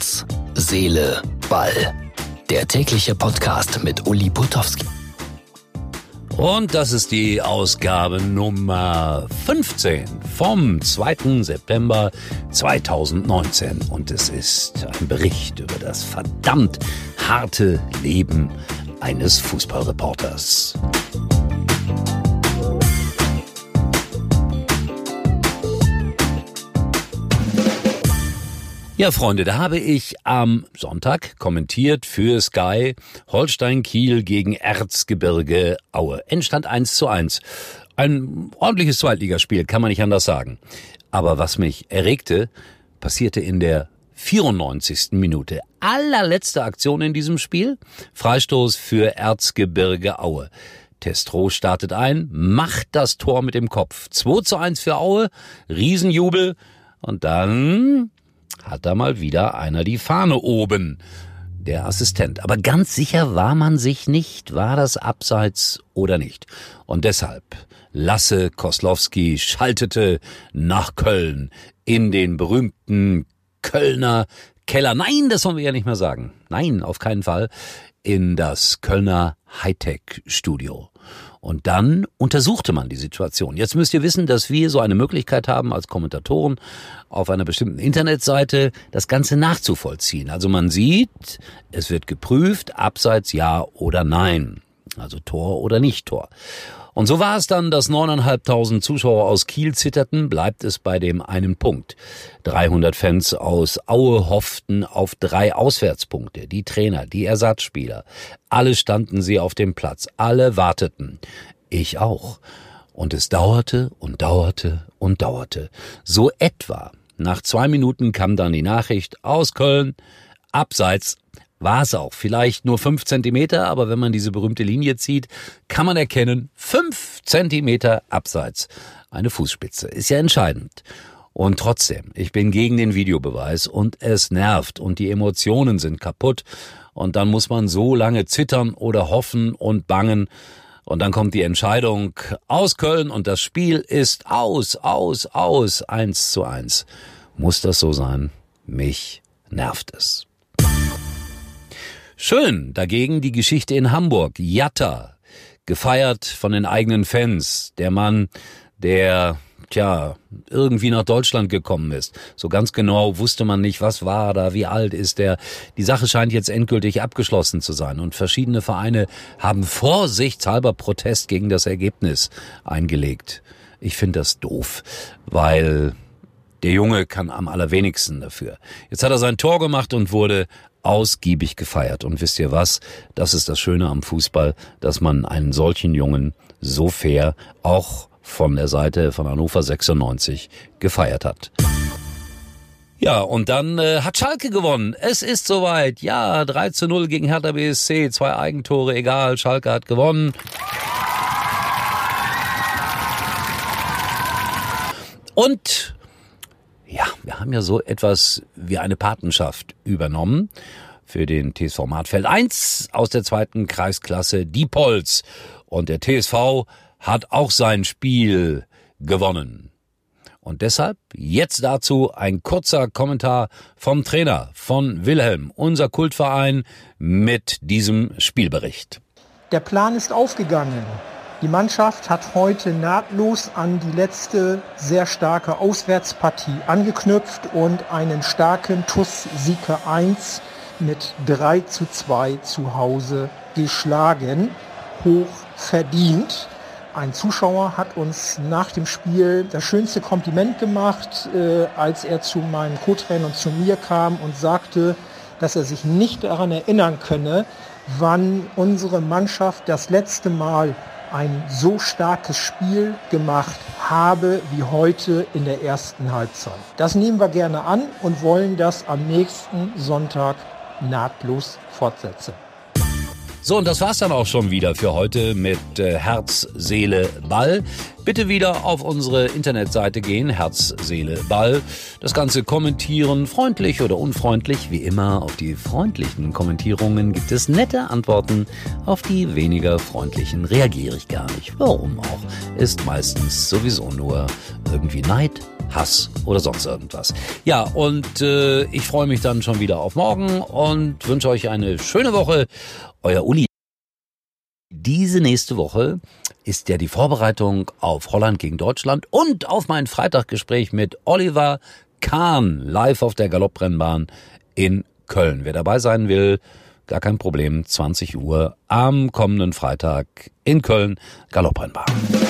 Herz, Seele, Ball. Der tägliche Podcast mit Uli Putowski. Und das ist die Ausgabe Nummer 15 vom 2. September 2019. Und es ist ein Bericht über das verdammt harte Leben eines Fußballreporters. Ja, Freunde, da habe ich am Sonntag kommentiert für Sky Holstein Kiel gegen Erzgebirge Aue. Endstand 1 zu 1. Ein ordentliches Zweitligaspiel, kann man nicht anders sagen. Aber was mich erregte, passierte in der 94. Minute. Allerletzte Aktion in diesem Spiel. Freistoß für Erzgebirge Aue. Testro startet ein, macht das Tor mit dem Kopf. 2 zu 1 für Aue, Riesenjubel. Und dann hat da mal wieder einer die Fahne oben. Der Assistent. Aber ganz sicher war man sich nicht, war das abseits oder nicht. Und deshalb Lasse Koslowski schaltete nach Köln in den berühmten Kölner Keller. Nein, das wollen wir ja nicht mehr sagen. Nein, auf keinen Fall. In das Kölner Hightech-Studio. Und dann untersuchte man die Situation. Jetzt müsst ihr wissen, dass wir so eine Möglichkeit haben, als Kommentatoren auf einer bestimmten Internetseite das Ganze nachzuvollziehen. Also man sieht, es wird geprüft, abseits ja oder nein. Also Tor oder nicht Tor. Und so war es dann, dass neuneinhalbtausend Zuschauer aus Kiel zitterten, bleibt es bei dem einen Punkt. 300 Fans aus Aue hofften auf drei Auswärtspunkte. Die Trainer, die Ersatzspieler. Alle standen sie auf dem Platz. Alle warteten. Ich auch. Und es dauerte und dauerte und dauerte. So etwa. Nach zwei Minuten kam dann die Nachricht aus Köln. Abseits war es auch. Vielleicht nur fünf Zentimeter, aber wenn man diese berühmte Linie zieht, kann man erkennen, fünf Zentimeter abseits. Eine Fußspitze. Ist ja entscheidend. Und trotzdem, ich bin gegen den Videobeweis und es nervt und die Emotionen sind kaputt und dann muss man so lange zittern oder hoffen und bangen und dann kommt die Entscheidung aus Köln und das Spiel ist aus, aus, aus, eins zu eins. Muss das so sein? Mich nervt es. Schön dagegen die Geschichte in Hamburg. Jatta, gefeiert von den eigenen Fans. Der Mann, der, tja, irgendwie nach Deutschland gekommen ist. So ganz genau wusste man nicht, was war da, wie alt ist der. Die Sache scheint jetzt endgültig abgeschlossen zu sein und verschiedene Vereine haben vorsichtshalber Protest gegen das Ergebnis eingelegt. Ich finde das doof, weil der Junge kann am allerwenigsten dafür. Jetzt hat er sein Tor gemacht und wurde ausgiebig gefeiert. Und wisst ihr was? Das ist das Schöne am Fußball, dass man einen solchen Jungen so fair auch von der Seite von Hannover 96 gefeiert hat. Ja, und dann äh, hat Schalke gewonnen. Es ist soweit. Ja, 3 zu 0 gegen Hertha BSC. Zwei Eigentore, egal. Schalke hat gewonnen. Und wir haben ja so etwas wie eine Patenschaft übernommen für den TSV Martfeld 1 aus der zweiten Kreisklasse Diepholz. Und der TSV hat auch sein Spiel gewonnen. Und deshalb jetzt dazu ein kurzer Kommentar vom Trainer von Wilhelm, unser Kultverein, mit diesem Spielbericht. Der Plan ist aufgegangen. Die Mannschaft hat heute nahtlos an die letzte sehr starke Auswärtspartie angeknüpft und einen starken TUS Sieke 1 mit 3 zu 2 zu Hause geschlagen. Hoch verdient. Ein Zuschauer hat uns nach dem Spiel das schönste Kompliment gemacht, äh, als er zu meinem Co-Trainer und zu mir kam und sagte, dass er sich nicht daran erinnern könne, wann unsere Mannschaft das letzte Mal ein so starkes Spiel gemacht habe wie heute in der ersten Halbzeit. Das nehmen wir gerne an und wollen das am nächsten Sonntag nahtlos fortsetzen. So, und das war's dann auch schon wieder für heute mit äh, Herz, Seele, Ball. Bitte wieder auf unsere Internetseite gehen, Herz, Seele, Ball. Das Ganze kommentieren, freundlich oder unfreundlich. Wie immer, auf die freundlichen Kommentierungen gibt es nette Antworten. Auf die weniger freundlichen reagiere ich gar nicht. Warum auch? Ist meistens sowieso nur irgendwie Neid, Hass oder sonst irgendwas. Ja, und äh, ich freue mich dann schon wieder auf morgen und wünsche euch eine schöne Woche. Euer Uli. Diese nächste Woche ist ja die Vorbereitung auf Holland gegen Deutschland und auf mein Freitaggespräch mit Oliver Kahn live auf der Galopprennbahn in Köln. Wer dabei sein will, gar kein Problem, 20 Uhr am kommenden Freitag in Köln, Galopprennbahn.